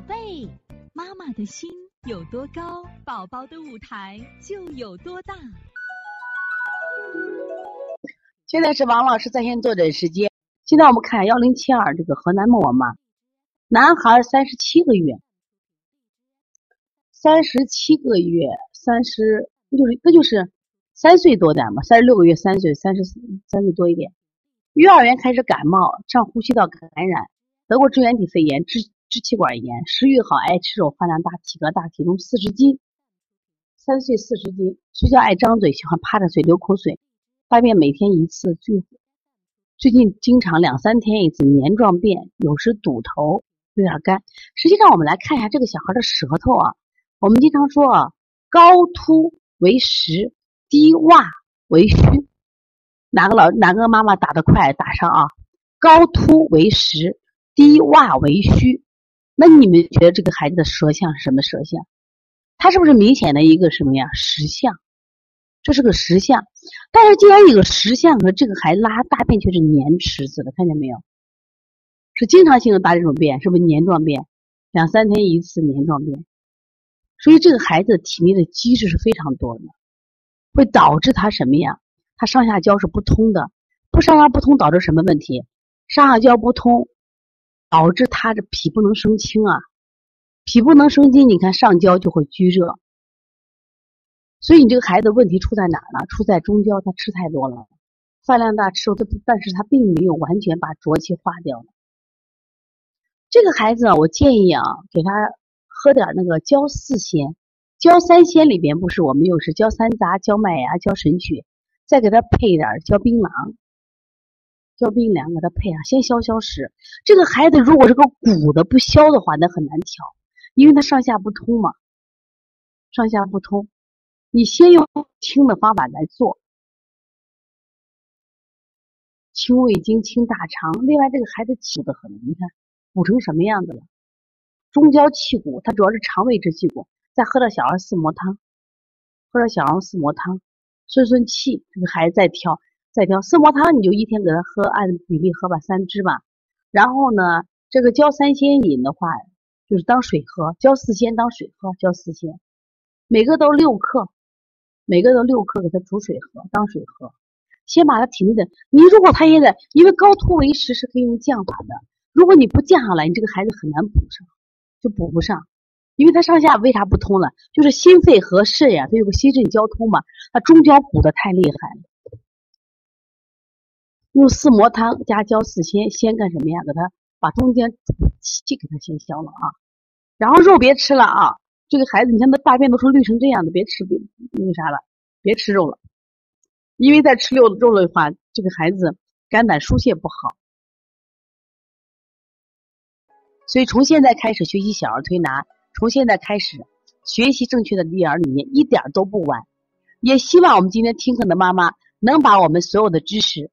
宝贝，妈妈的心有多高，宝宝的舞台就有多大。现在是王老师在线坐诊时间。现在我们看幺零七二这个河南某妈，男孩三十七个月，三十七个月，三十，那就是那就是三岁多点嘛，三十六个月，三岁，三十三岁多一点。幼儿园开始感冒，上呼吸道感染，得过支原体肺炎，支支气管炎。食欲好，爱吃肉，饭量大，体格大，体重四十斤。三岁四十斤，睡觉爱张嘴，喜欢趴着睡，流口水。大便每天一次，最最近经常两三天一次，黏状便，有时堵头，有点干。实际上，我们来看一下这个小孩的舌头啊。我们经常说啊，高凸为实，低洼为虚。哪个老哪个妈妈打得快，打上啊。高凸为实，低洼为虚。那你们觉得这个孩子的舌象是什么舌象？他是不是明显的一个什么呀？实象。这是个实相，但是既然有个实相和这个孩子拉大便却是黏池子的，看见没有？是经常性的大这种便，是不是黏状便？两三天一次黏状便，所以这个孩子体内的积滞是非常多的，会导致他什么呀？他上下焦是不通的，不上下不通导致什么问题？上下焦不通，导致他的脾不能生清啊，脾不能生清，你看上焦就会拘热。所以你这个孩子问题出在哪儿呢？出在中焦，他吃太多了，饭量大，吃肉，他但是他并没有完全把浊气化掉了。这个孩子啊，我建议啊，给他喝点那个焦四仙，焦三仙里边不是我们有是焦三杂、焦麦芽、焦神曲，再给他配点焦槟榔，焦槟榔给他配上，先消消食。这个孩子如果这个鼓的不消的话，那很难调，因为他上下不通嘛，上下不通。你先用清的方法来做，清胃经、清大肠。另外，这个孩子鼓的很，你看鼓成什么样子了？中焦气鼓，它主要是肠胃支气鼓。再喝点小儿四磨汤，喝点小儿四磨汤，顺顺气。这个孩子再挑，再调四磨汤，你就一天给他喝，按比例喝吧，三支吧。然后呢，这个焦三仙饮的话，就是当水喝；焦四仙当水喝，焦四仙每个都六克。每个都六克，给他煮水喝，当水喝。先把他体内的，你如果他现在因为高突为实，是可以用降法的。如果你不降下来，你这个孩子很难补上，就补不上。因为他上下为啥不通了？就是心肺和肾呀，它有个心肾交通嘛，他中焦补的太厉害了。用四磨汤加焦四仙，先干什么呀？给他把中间气给他先消了啊。然后肉别吃了啊。这个孩子，你看他大便都是绿成这样的，别吃，别那个啥了，别吃肉了，因为再吃肉肉的话，这个孩子肝胆疏泄不好。所以从现在开始学习小儿推拿，从现在开始学习正确的育儿理念，一点都不晚。也希望我们今天听课的妈妈能把我们所有的知识，